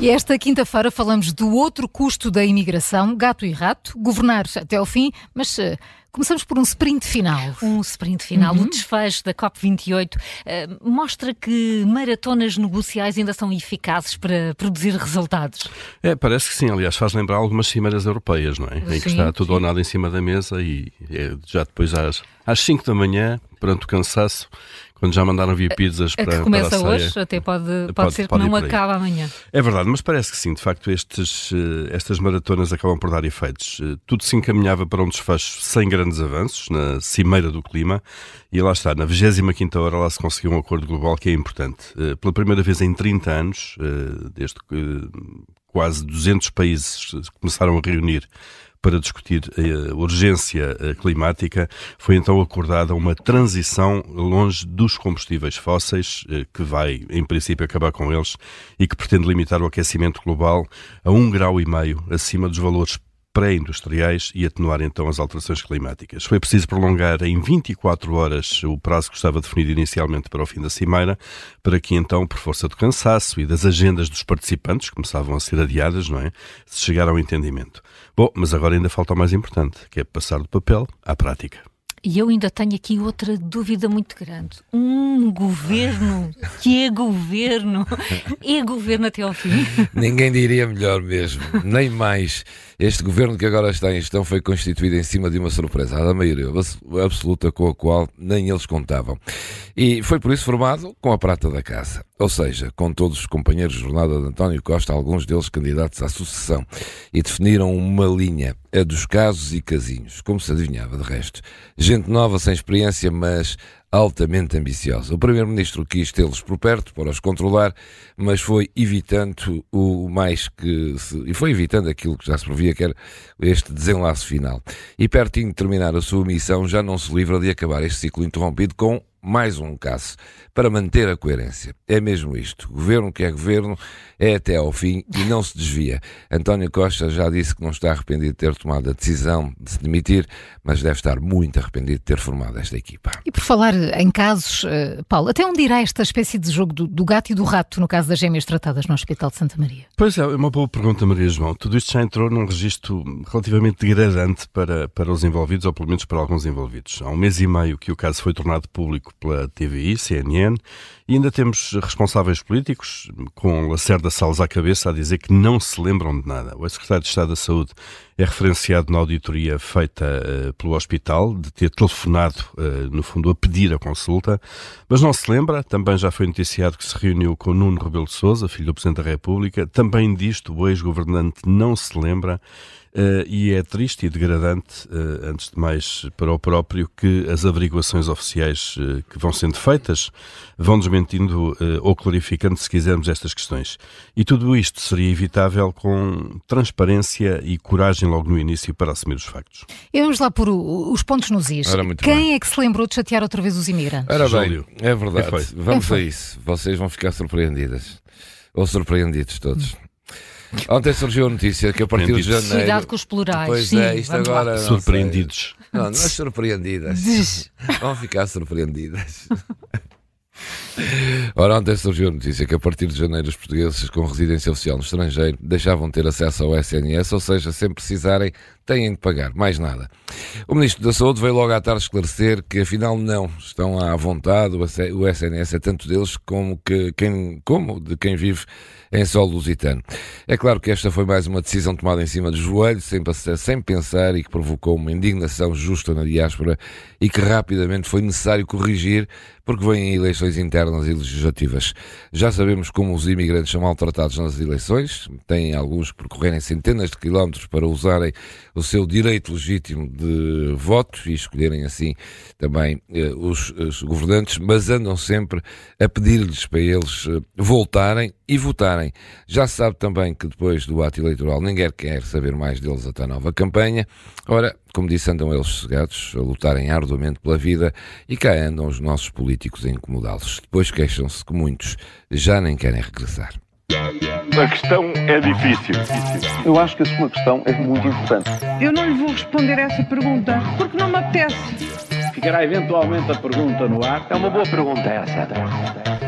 E esta quinta-feira falamos do outro custo da imigração, gato e rato, governar até ao fim, mas uh, começamos por um sprint final. Um sprint final. Uhum. O desfecho da COP28 uh, mostra que maratonas negociais ainda são eficazes para produzir resultados. É, parece que sim. Aliás, faz lembrar algumas cimeiras europeias, não é? Sim, em que está tudo sim. ou nada em cima da mesa e é, já depois às, às 5 da manhã, perante o cansaço, quando já mandaram vir pizzas a, para, que começa para a hoje, até pode, pode, pode ser pode que não acabe amanhã. É verdade, mas parece que sim, de facto estes, eh, estas maratonas acabam por dar efeitos. Eh, tudo se encaminhava para um desfecho sem grandes avanços, na cimeira do clima, e lá está, na 25 hora lá se conseguiu um acordo global que é importante. Eh, pela primeira vez em 30 anos, desde que quase 200 países começaram a reunir para discutir a urgência eh, climática, foi então acordada uma transição longe dos combustíveis fósseis, eh, que vai, em princípio, acabar com eles e que pretende limitar o aquecimento global a um grau e meio acima dos valores pré-industriais e atenuar então as alterações climáticas. Foi preciso prolongar em 24 horas o prazo que estava definido inicialmente para o fim da cimeira, para que então, por força do cansaço e das agendas dos participantes, começavam a ser adiadas, não é? Se chegar ao entendimento. Bom, mas agora ainda falta o mais importante, que é passar do papel à prática. E eu ainda tenho aqui outra dúvida muito grande. Um governo que é governo, é governo até ao fim? Ninguém diria melhor mesmo, nem mais. Este governo que agora está em gestão foi constituído em cima de uma surpresa, a da maioria absoluta com a qual nem eles contavam. E foi por isso formado com a prata da casa, ou seja, com todos os companheiros de jornada de António Costa, alguns deles candidatos à sucessão, e definiram uma linha, a dos casos e casinhos, como se adivinhava de resto. Gente nova, sem experiência, mas altamente ambiciosa. O Primeiro-Ministro quis tê-los por perto para os controlar, mas foi evitando o mais que se, e foi evitando aquilo que já se previa, que era este desenlace final. E pertinho de terminar a sua missão, já não se livra de acabar este ciclo interrompido com mais um caso para manter a coerência. É mesmo isto. Governo que é governo é até ao fim e não se desvia. António Costa já disse que não está arrependido de ter tomado a decisão de se demitir, mas deve estar muito arrependido de ter formado esta equipa. E por falar em casos, uh, Paulo, até onde irá esta espécie de jogo do, do, gato e do rato no caso das gêmeas tratadas no Hospital de Santa Maria? Pois é, é uma boa pergunta, Maria João. Tudo isto já entrou num registro relativamente degradante para, para os envolvidos, ou pelo menos para alguns envolvidos. Há um mês e meio que o caso foi tornado público pela TVI, CNN, e ainda temos responsáveis políticos, com Lacerda Salles à cabeça, a dizer que não se lembram de nada. O ex-secretário de Estado da Saúde é referenciado na auditoria feita uh, pelo hospital, de ter telefonado, uh, no fundo, a pedir a consulta, mas não se lembra. Também já foi noticiado que se reuniu com Nuno Rebelo de Sousa, filho do Presidente da República. Também disto o ex-governante não se lembra. Uh, e é triste e degradante, uh, antes de mais para o próprio, que as averiguações oficiais uh, que vão sendo feitas vão desmentindo ou clarificando, se quisermos, estas questões. E tudo isto seria evitável com transparência e coragem logo no início para assumir os factos. E vamos lá por os pontos nos is. Quem bem. é que se lembrou de chatear outra vez os imigrantes? Ora bem, é verdade. Vamos a isso. Vocês vão ficar surpreendidas. Ou surpreendidos todos. Ontem surgiu a notícia que a partir de janeiro. Cuidado com os plurais. Pois Sim, é, isto agora. Surpreendidos. Não, não é surpreendidas. Vão ficar surpreendidas. Ora, ontem surgiu a notícia que a partir de janeiro os portugueses com residência oficial no estrangeiro deixavam de ter acesso ao SNS, ou seja, sem precisarem, têm de pagar, mais nada. O Ministro da Saúde veio logo à tarde esclarecer que afinal não, estão à vontade, o SNS é tanto deles como, que, quem, como de quem vive em solo lusitano. É claro que esta foi mais uma decisão tomada em cima do joelho, sem, sem pensar e que provocou uma indignação justa na diáspora e que rapidamente foi necessário corrigir porque vêm eleições internas e legislativas. Já sabemos como os imigrantes são maltratados nas eleições, têm alguns que percorrerem centenas de quilómetros para usarem o seu direito legítimo de voto e escolherem assim também eh, os, os, governantes, mas andam sempre a pedir-lhes para eles eh, voltarem e votarem. Já se sabe também que depois do ato eleitoral ninguém quer saber mais deles até a nova campanha. Ora, como disse, andam eles sossegados a lutarem arduamente pela vida e cá andam os nossos políticos a incomodá-los. Depois queixam-se que muitos já nem querem regressar. A questão é difícil. Eu acho que a sua questão é muito importante. Eu não lhe vou responder essa pergunta porque não me apetece. Ficará eventualmente a pergunta no ar. É uma boa pergunta essa.